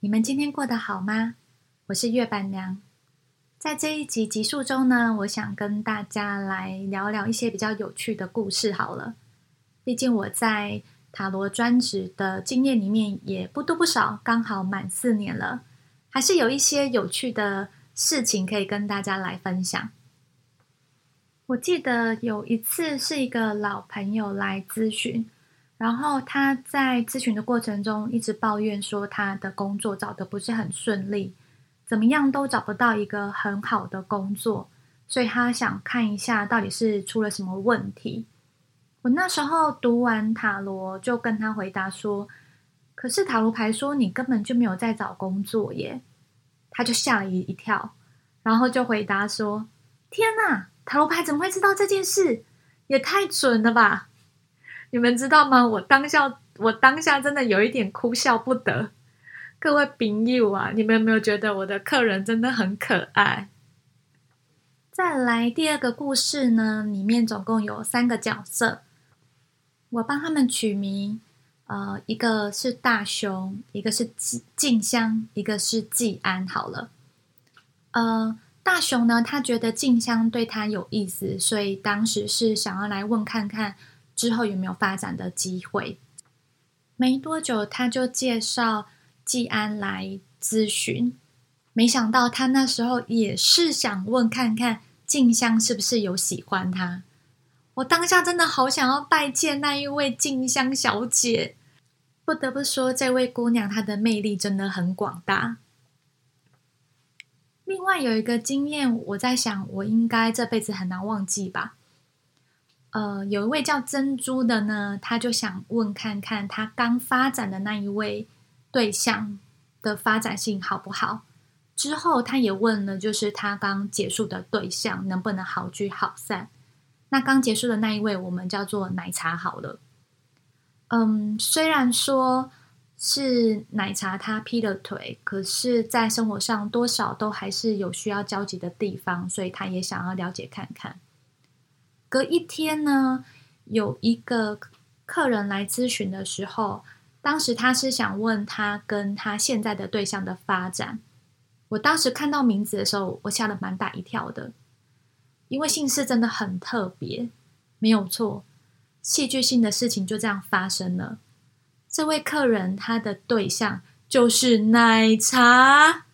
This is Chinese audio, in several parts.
你们今天过得好吗？我是月板娘，在这一集集数中呢，我想跟大家来聊聊一些比较有趣的故事。好了，毕竟我在塔罗专职的经验里面也不多不少，刚好满四年了，还是有一些有趣的事情可以跟大家来分享。我记得有一次是一个老朋友来咨询。然后他在咨询的过程中一直抱怨说，他的工作找的不是很顺利，怎么样都找不到一个很好的工作，所以他想看一下到底是出了什么问题。我那时候读完塔罗，就跟他回答说：“可是塔罗牌说你根本就没有在找工作耶。”他就吓了一一跳，然后就回答说：“天哪，塔罗牌怎么会知道这件事？也太准了吧！”你们知道吗？我当下，我当下真的有一点哭笑不得。各位朋友啊，你们有没有觉得我的客人真的很可爱？再来第二个故事呢，里面总共有三个角色，我帮他们取名，呃，一个是大雄，一个是静静香，一个是季安。好了，呃，大雄呢，他觉得静香对他有意思，所以当时是想要来问看看。之后有没有发展的机会？没多久，他就介绍季安来咨询。没想到他那时候也是想问看看静香是不是有喜欢他。我当下真的好想要拜见那一位静香小姐。不得不说，这位姑娘她的魅力真的很广大。另外有一个经验，我在想，我应该这辈子很难忘记吧。呃，有一位叫珍珠的呢，他就想问看看他刚发展的那一位对象的发展性好不好。之后他也问了，就是他刚结束的对象能不能好聚好散。那刚结束的那一位，我们叫做奶茶好了。嗯，虽然说是奶茶他劈了腿，可是，在生活上多少都还是有需要交集的地方，所以他也想要了解看看。隔一天呢，有一个客人来咨询的时候，当时他是想问他跟他现在的对象的发展。我当时看到名字的时候，我吓得蛮大一跳的，因为姓氏真的很特别，没有错，戏剧性的事情就这样发生了。这位客人他的对象就是奶茶，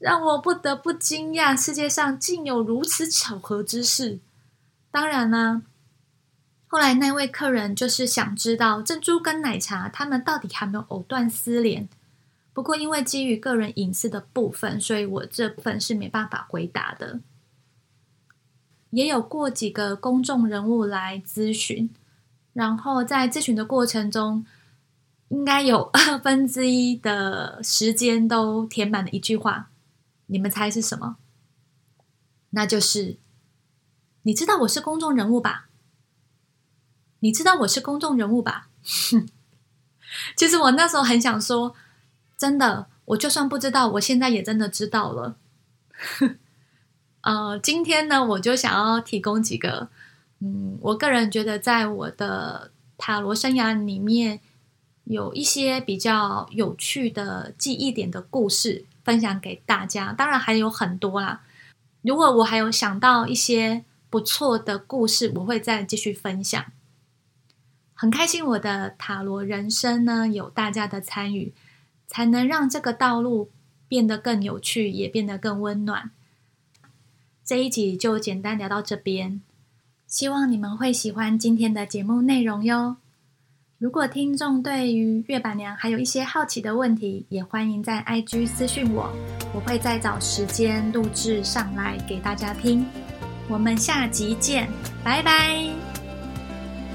让我不得不惊讶，世界上竟有如此巧合之事。当然啦，后来那位客人就是想知道珍珠跟奶茶他们到底还没有藕断丝连。不过因为基于个人隐私的部分，所以我这部分是没办法回答的。也有过几个公众人物来咨询，然后在咨询的过程中，应该有二分之一的时间都填满了一句话，你们猜是什么？那就是。你知道我是公众人物吧？你知道我是公众人物吧？其 实我那时候很想说，真的，我就算不知道，我现在也真的知道了。呃，今天呢，我就想要提供几个，嗯，我个人觉得在我的塔罗生涯里面有一些比较有趣的记忆点的故事，分享给大家。当然还有很多啦，如果我还有想到一些。不错的故事，我会再继续分享。很开心，我的塔罗人生呢有大家的参与，才能让这个道路变得更有趣，也变得更温暖。这一集就简单聊到这边，希望你们会喜欢今天的节目内容哟。如果听众对于月板娘还有一些好奇的问题，也欢迎在 IG 私讯我，我会再找时间录制上来给大家听。我们下集见，拜拜！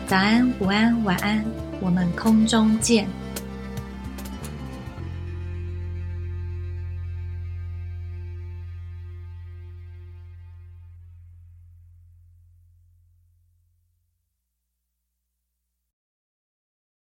早安、午安、晚安，我们空中见。